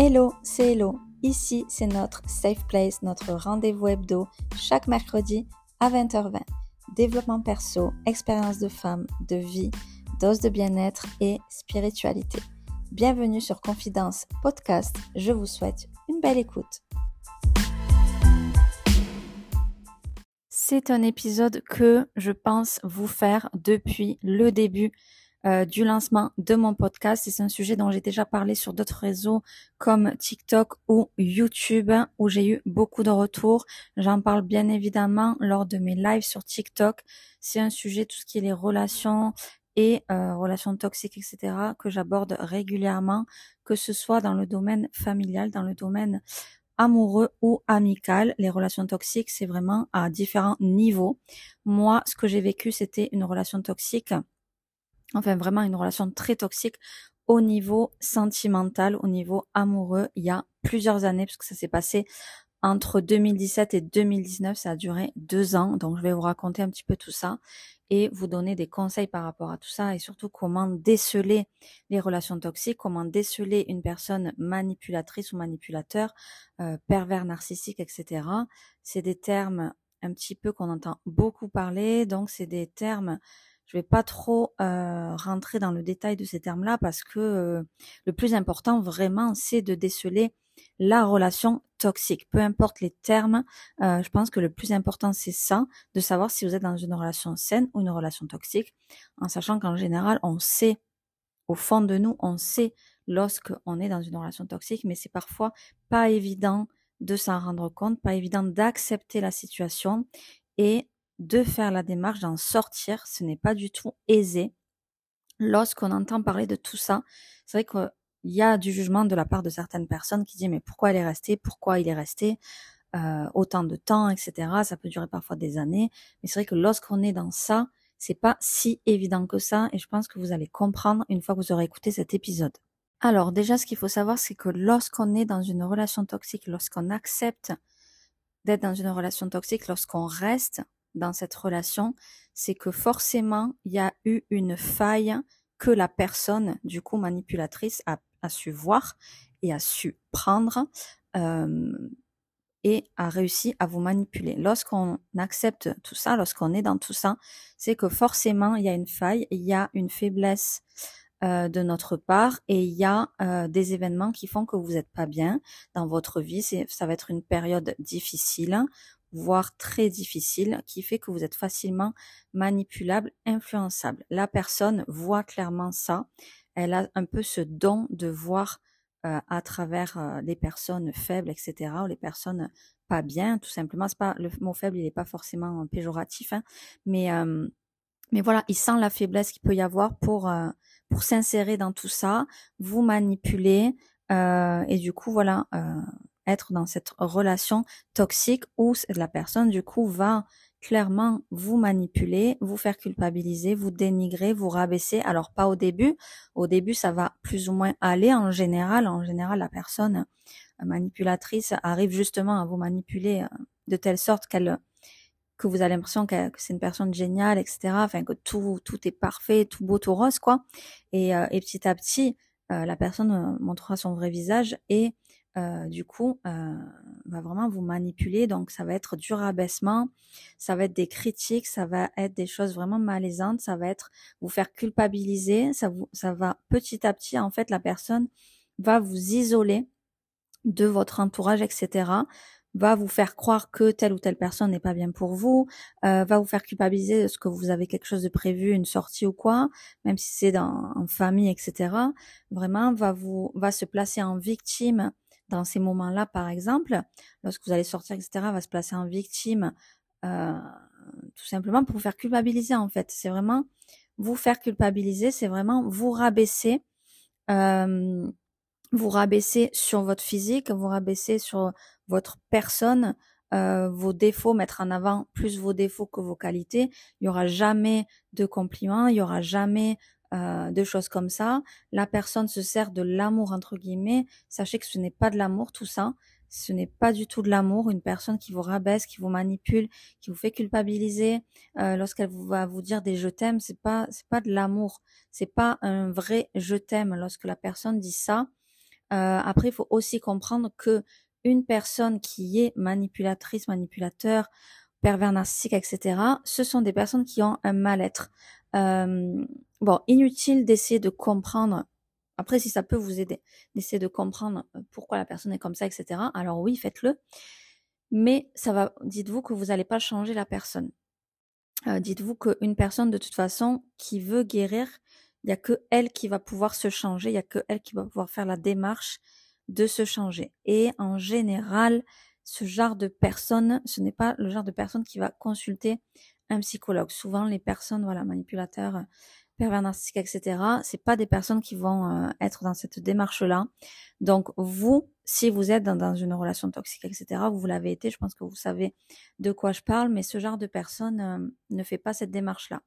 Hello, c'est Hello. Ici, c'est notre Safe Place, notre rendez-vous hebdo, chaque mercredi à 20h20. Développement perso, expérience de femme, de vie, dose de bien-être et spiritualité. Bienvenue sur Confidence Podcast. Je vous souhaite une belle écoute. C'est un épisode que je pense vous faire depuis le début euh, du lancement de mon podcast. C'est un sujet dont j'ai déjà parlé sur d'autres réseaux comme TikTok ou YouTube où j'ai eu beaucoup de retours. J'en parle bien évidemment lors de mes lives sur TikTok. C'est un sujet, tout ce qui est les relations et euh, relations toxiques, etc., que j'aborde régulièrement, que ce soit dans le domaine familial, dans le domaine amoureux ou amical. Les relations toxiques, c'est vraiment à différents niveaux. Moi, ce que j'ai vécu, c'était une relation toxique enfin vraiment une relation très toxique au niveau sentimental, au niveau amoureux, il y a plusieurs années, puisque ça s'est passé entre 2017 et 2019, ça a duré deux ans, donc je vais vous raconter un petit peu tout ça et vous donner des conseils par rapport à tout ça et surtout comment déceler les relations toxiques, comment déceler une personne manipulatrice ou manipulateur, euh, pervers narcissique, etc. C'est des termes un petit peu qu'on entend beaucoup parler, donc c'est des termes je vais pas trop euh, rentrer dans le détail de ces termes-là parce que euh, le plus important vraiment, c'est de déceler la relation toxique. Peu importe les termes, euh, je pense que le plus important, c'est ça, de savoir si vous êtes dans une relation saine ou une relation toxique, en sachant qu'en général, on sait, au fond de nous, on sait lorsqu'on est dans une relation toxique, mais c'est parfois pas évident de s'en rendre compte, pas évident d'accepter la situation et de faire la démarche d'en sortir. Ce n'est pas du tout aisé. Lorsqu'on entend parler de tout ça, c'est vrai qu'il y a du jugement de la part de certaines personnes qui disent mais pourquoi elle est restée, pourquoi il est resté euh, autant de temps, etc. Ça peut durer parfois des années. Mais c'est vrai que lorsqu'on est dans ça, c'est pas si évident que ça et je pense que vous allez comprendre une fois que vous aurez écouté cet épisode. Alors déjà, ce qu'il faut savoir, c'est que lorsqu'on est dans une relation toxique, lorsqu'on accepte d'être dans une relation toxique, lorsqu'on reste, dans cette relation, c'est que forcément, il y a eu une faille que la personne, du coup, manipulatrice, a, su voir et a su prendre euh, et a réussi à vous manipuler. Lorsqu'on accepte tout ça, lorsqu'on est dans tout ça, c'est que forcément, il y a une faille, il y a une faiblesse euh, de notre part et il y a euh, des événements qui font que vous n'êtes pas bien dans votre vie. Ça va être une période difficile voire très difficile, qui fait que vous êtes facilement manipulable, influençable. La personne voit clairement ça. Elle a un peu ce don de voir euh, à travers euh, les personnes faibles, etc., ou les personnes pas bien, tout simplement. C'est pas le mot faible, il n'est pas forcément péjoratif, hein, mais euh, mais voilà, il sent la faiblesse qu'il peut y avoir pour pour s'insérer dans tout ça, vous manipuler, et du coup voilà, être dans cette relation toxique où la personne du coup va clairement vous manipuler, vous faire culpabiliser, vous dénigrer, vous rabaisser. Alors pas au début. Au début, ça va plus ou moins aller en général. En général, la personne manipulatrice arrive justement à vous manipuler euh, de telle sorte qu'elle que vous avez l'impression que, c'est une personne géniale, etc. Enfin que tout tout est parfait, tout beau, tout rose, quoi. Et, euh, et petit à petit, euh, la personne montrera son vrai visage et euh, du coup, euh, va vraiment vous manipuler. Donc, ça va être du rabaissement, ça va être des critiques, ça va être des choses vraiment malaisantes, ça va être vous faire culpabiliser, ça, vous, ça va petit à petit, en fait, la personne va vous isoler de votre entourage, etc va vous faire croire que telle ou telle personne n'est pas bien pour vous, euh, va vous faire culpabiliser de ce que vous avez quelque chose de prévu, une sortie ou quoi, même si c'est en famille, etc. Vraiment, va vous va se placer en victime dans ces moments-là, par exemple, lorsque vous allez sortir, etc., va se placer en victime, euh, tout simplement pour vous faire culpabiliser, en fait. C'est vraiment vous faire culpabiliser, c'est vraiment vous rabaisser, euh, vous rabaisser sur votre physique, vous rabaisser sur votre personne, euh, vos défauts, mettre en avant plus vos défauts que vos qualités. Il y aura jamais de compliments, il y aura jamais euh, de choses comme ça. La personne se sert de l'amour entre guillemets. Sachez que ce n'est pas de l'amour tout ça. Ce n'est pas du tout de l'amour. Une personne qui vous rabaisse, qui vous manipule, qui vous fait culpabiliser euh, lorsqu'elle va vous dire des je t'aime, c'est pas c'est pas de l'amour. C'est pas un vrai je t'aime. Lorsque la personne dit ça, Euh, après, il faut aussi comprendre que une personne qui est manipulatrice, manipulateur, pervers narcissique, etc., ce sont des personnes qui ont un mal-être. Euh, bon, inutile d'essayer de comprendre. Après, si ça peut vous aider, d'essayer de comprendre pourquoi la personne est comme ça, etc. Alors oui, faites-le. Mais ça va, dites-vous que vous n'allez pas changer la personne. Euh, dites-vous qu'une personne, de toute façon, qui veut guérir, il n'y a que elle qui va pouvoir se changer, il n'y a que elle qui va pouvoir faire la démarche de se changer. Et en général, ce genre de personne, ce n'est pas le genre de personne qui va consulter un psychologue. Souvent, les personnes, voilà, manipulateurs, pervers narcissiques, etc., c'est pas des personnes qui vont euh, être dans cette démarche-là. Donc, vous, si vous êtes dans, une relation toxique, etc., vous, l'avez été, je pense que vous savez de quoi je parle, mais ce genre de personne euh, ne fait pas cette démarche-là.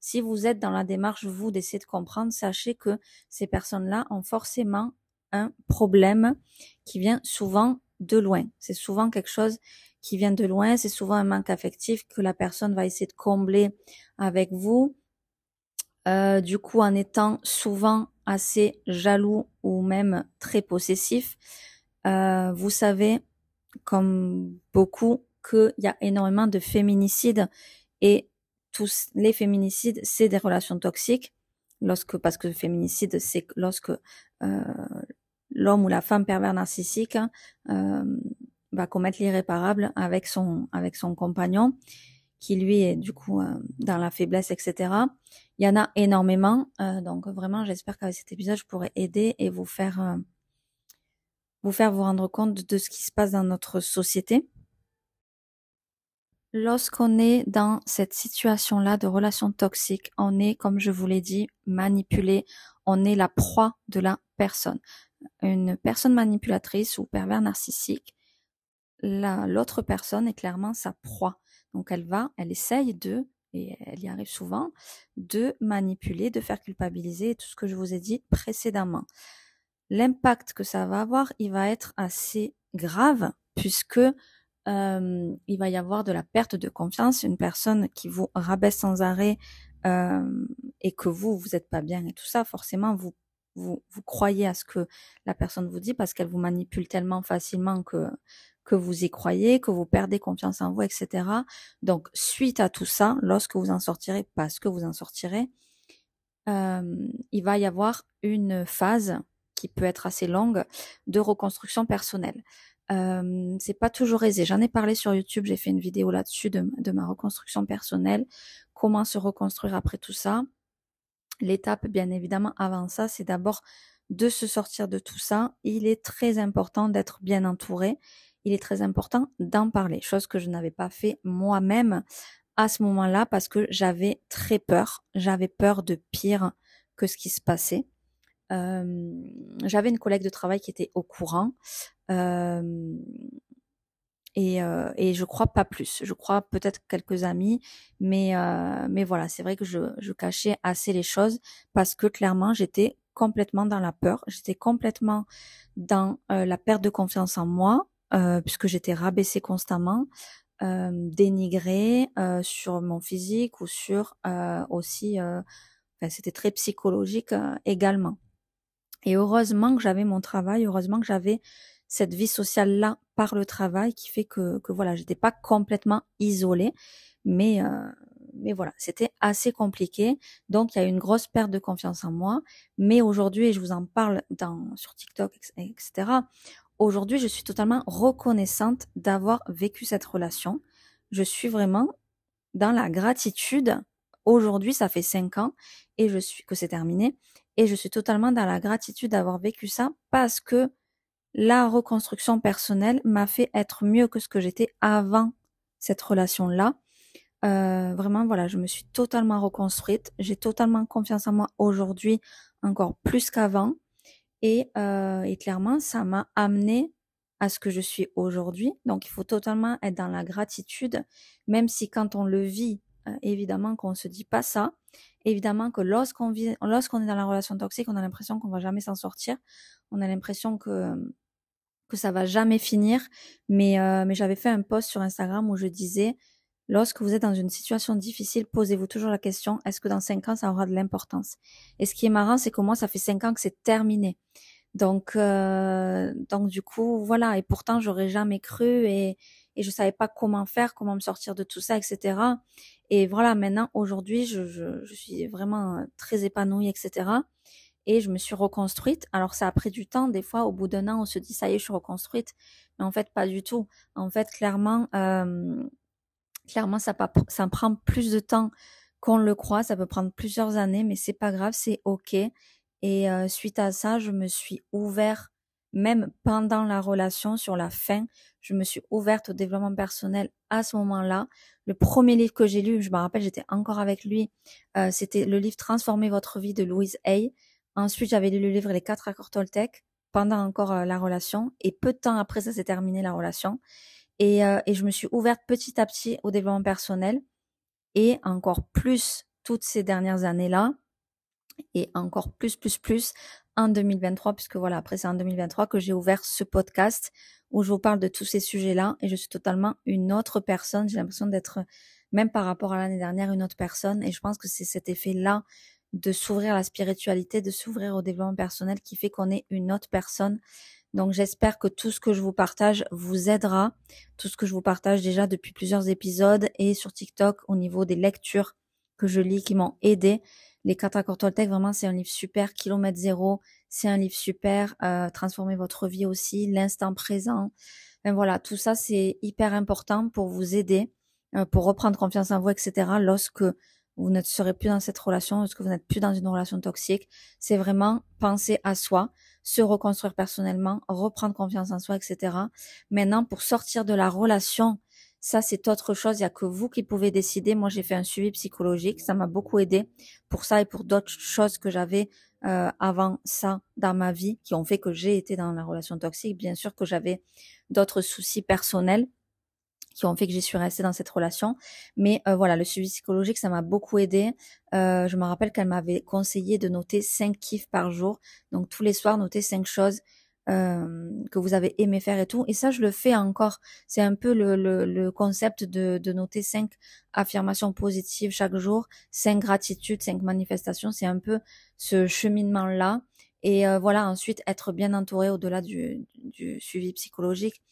Si vous êtes dans la démarche, vous, d'essayer de comprendre, sachez que ces personnes-là ont forcément un problème qui vient souvent de loin. C'est souvent quelque chose qui vient de loin, c'est souvent un manque affectif que la personne va essayer de combler avec vous. Euh, du coup, en étant souvent assez jaloux ou même très possessif, euh, vous savez, comme beaucoup, qu'il y a énormément de féminicides et tous les féminicides, c'est des relations toxiques. Lorsque, parce que le féminicide, c'est lorsque euh, l'homme ou la femme pervers narcissique hein, euh, va commettre l'irréparable avec son avec son compagnon qui lui est du coup euh, dans la faiblesse, etc. Il y en a énormément, euh, donc vraiment j'espère qu'avec cet épisode je pourrai aider et vous faire vous faire vous rendre compte de ce qui se passe dans notre société. Lorsqu'on est dans cette situation-là de relation toxique, on est, comme je vous l'ai dit, manipulé, on est la proie de la personne une personne manipulatrice ou pervers narcissique, l'autre personne est clairement sa proie. Donc elle va, elle essaye de, et elle y arrive souvent, de manipuler, de faire culpabiliser, tout ce que je vous ai dit précédemment. L'impact que ça va avoir, il va être assez grave puisque euh, il va y avoir de la perte de confiance, une personne qui vous rabaisse sans arrêt euh, et que vous, vous n'êtes pas bien et tout ça, forcément, vous vous, vous croyez à ce que la personne vous dit parce qu'elle vous manipule tellement facilement que, que vous y croyez, que vous perdez confiance en vous, etc. Donc, suite à tout ça, lorsque vous en sortirez, parce que vous en sortirez, euh, il va y avoir une phase qui peut être assez longue de reconstruction personnelle. Euh, c'est pas toujours aisé. J'en ai parlé sur YouTube, j'ai fait une vidéo là-dessus de, de ma reconstruction personnelle, comment se reconstruire après tout ça. L'étape, bien évidemment, avant ça, c'est d'abord de se sortir de tout ça. Il est très important d'être bien entouré. Il est très important d'en parler, chose que je n'avais pas fait moi-même à ce moment-là parce que j'avais très peur. J'avais peur de pire que ce qui se passait. J'avais une collègue de travail qui était au courant. Euh, et, je crois pas plus. Je crois peut-être quelques amis, mais euh, voilà, c'est vrai que je, je cachais assez les choses parce que clairement j'étais complètement dans la peur, j'étais complètement dans euh, la perte de confiance en moi euh, puisque j'étais rabaissée constamment, euh, dénigrée euh, sur mon physique ou sur aussi, enfin, c'était très psychologique également. Et heureusement que j'avais mon travail, heureusement que j'avais cette vie sociale là par le travail qui fait que, que voilà, j'étais pas complètement isolée, mais euh, mais voilà, c'était assez compliqué. Donc il y a une grosse perte de confiance en moi. Mais aujourd'hui, et je vous en parle dans sur TikTok, etc. Aujourd'hui, je suis totalement reconnaissante d'avoir vécu cette relation. Je suis vraiment dans la gratitude. Aujourd'hui, ça fait cinq ans et je suis que c'est terminé et je suis totalement dans la gratitude d'avoir vécu ça parce que la reconstruction personnelle m'a fait être mieux que ce que j'étais avant cette relation-là. Euh, vraiment, voilà, je me suis totalement reconstruite. J'ai totalement confiance en moi aujourd'hui, encore plus qu'avant. Et, euh, et clairement, ça m'a amené à ce que je suis aujourd'hui. Donc, il faut totalement être dans la gratitude, même si quand on le vit, euh, évidemment qu'on se dit pas ça. Évidemment que lorsqu'on vit, lorsqu'on est dans la relation toxique, on a l'impression qu'on va jamais s'en sortir. On a l'impression que que ça va jamais finir. Mais euh, mais j'avais fait un post sur Instagram où je disais lorsque vous êtes dans une situation difficile, posez-vous toujours la question est-ce que dans cinq ans ça aura de l'importance? Et ce qui est marrant, c'est que moi ça fait cinq ans que c'est terminé. Donc, euh, donc du coup, voilà. Et pourtant, j'aurais jamais cru et, et je savais pas comment faire, comment me sortir de tout ça, etc. Et voilà, maintenant, aujourd'hui, je, je, suis vraiment très épanouie, etc. Et je me suis reconstruite. Alors, ça a pris du temps. Des fois, au bout d'un an, on se dit, ça y est, je suis reconstruite. Mais en fait, pas du tout. En fait, clairement, euh, clairement, ça, prend plus de temps qu'on le croit. Ça peut prendre plusieurs années, mais c'est pas grave, c'est ok. Et euh, suite à ça, je me suis ouverte, même pendant la relation, sur la fin, je me suis ouverte au développement personnel à ce moment-là. Le premier livre que j'ai lu, je me rappelle, j'étais encore avec lui, euh, c'était le livre Transformer votre vie de Louise Hay. Ensuite, j'avais lu le livre Les quatre accords Toltec pendant encore euh, la relation. Et peu de temps après, ça s'est terminé la relation. Et, et je me suis ouverte petit à petit au développement personnel. Et encore plus toutes ces dernières années-là, et encore plus, plus, plus en 2023, puisque voilà, après c'est en 2023 que j'ai ouvert ce podcast où je vous parle de tous ces sujets-là et je suis totalement une autre personne. J'ai l'impression d'être, même par rapport à l'année dernière, une autre personne et je pense que c'est cet effet-là de s'ouvrir à la spiritualité, de s'ouvrir au développement personnel qui fait qu'on est une autre personne. Donc j'espère que tout ce que je vous partage vous aidera, tout ce que je vous partage déjà depuis plusieurs épisodes et sur TikTok au niveau des lectures que je lis qui m'ont aidé. Les quatre accords Toltec, vraiment, c'est un livre super. Kilomètre zéro, c'est un livre super. Euh, transformer votre vie aussi, l'instant présent. Ben voilà, tout ça, c'est hyper important pour vous aider, euh, pour reprendre confiance en vous, etc. Lorsque vous ne serez plus dans cette relation, lorsque vous n'êtes plus dans une relation toxique, c'est vraiment penser à soi, se reconstruire personnellement, reprendre confiance en soi, etc. Maintenant, pour sortir de la relation ça, c'est autre chose. Il n'y a que vous qui pouvez décider. Moi, j'ai fait un suivi psychologique. Ça m'a beaucoup aidé pour ça et pour d'autres choses que j'avais euh, avant ça dans ma vie qui ont fait que j'ai été dans la relation toxique. Bien sûr que j'avais d'autres soucis personnels qui ont fait que j'y suis restée dans cette relation. Mais euh, voilà, le suivi psychologique, ça m'a beaucoup aidé. Euh, je me rappelle qu'elle m'avait conseillé de noter cinq kiffs par jour. Donc tous les soirs, noter cinq choses euh, que vous avez aimé faire et tout. Et ça, je le fais encore. C'est un peu le, le, le concept de, de, noter cinq affirmations positives chaque jour, cinq gratitudes, cinq manifestations. C'est un peu ce cheminement-là. Et euh, voilà, ensuite, être bien entouré au-delà du, du suivi psychologique.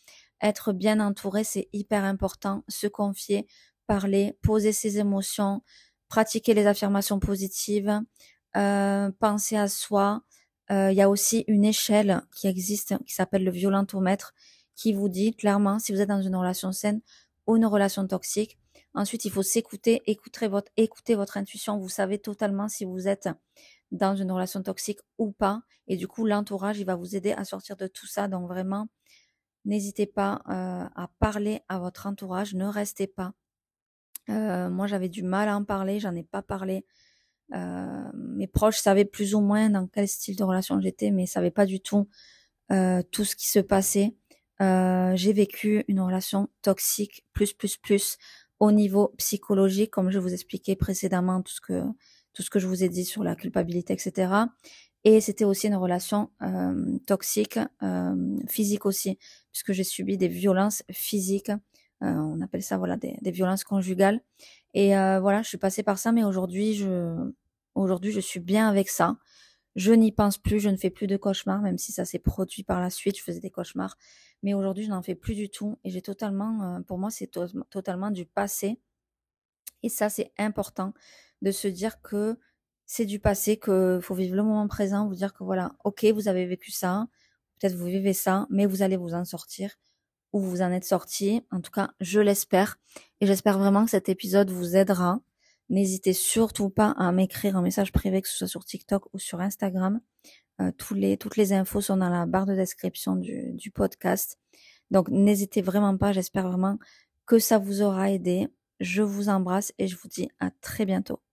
Être bien entouré, c'est hyper important. Se confier, parler, poser ses émotions, pratiquer les affirmations positives, euh, penser à soi, euh, il y a aussi une échelle qui existe qui s'appelle le violentomètre qui vous dit clairement si vous êtes dans une relation saine ou une relation toxique. Ensuite, il faut s'écouter, écouter votre, écouter votre intuition. Vous savez totalement si vous êtes dans une relation toxique ou pas. Et du coup, l'entourage, il va vous aider à sortir de tout ça. Donc vraiment, n'hésitez pas euh, à parler à votre entourage. Ne restez pas. Euh, moi, j'avais du mal à en parler. J'en ai pas parlé euh, mes proches savaient plus ou moins dans quel style de relation j'étais, mais ils savaient pas du tout tout ce qui se passait. J'ai vécu une relation toxique plus plus plus au niveau psychologique, comme je vous expliquais précédemment tout ce que je vous ai dit sur la culpabilité, etc. Et c'était aussi une relation euh, toxique, euh, physique aussi, puisque j'ai subi des violences physiques. Euh, on appelle ça voilà des, des violences conjugales. Et voilà, je suis passée par ça, mais aujourd'hui, je, aujourd'hui, je suis bien avec ça. Je n'y pense plus, je ne fais plus de cauchemars, même si ça s'est produit par la suite, je faisais des cauchemars. Mais aujourd'hui, je n'en fais plus du tout. Et j'ai totalement, pour moi, c'est totalement du passé. Et ça, c'est important de se dire que c'est du passé, qu'il faut vivre le moment présent, vous dire que voilà, ok, vous avez vécu ça, peut-être vous vivez ça, mais vous allez vous en sortir où vous en êtes sorti. En tout cas, je l'espère. Et j'espère vraiment que cet épisode vous aidera. N'hésitez surtout pas à m'écrire un message privé, que ce soit sur TikTok ou sur Instagram. Euh, les, toutes les infos sont dans la barre de description du podcast. Donc n'hésitez vraiment pas, j'espère vraiment que ça vous aura aidé. Je vous embrasse et je vous dis à très bientôt.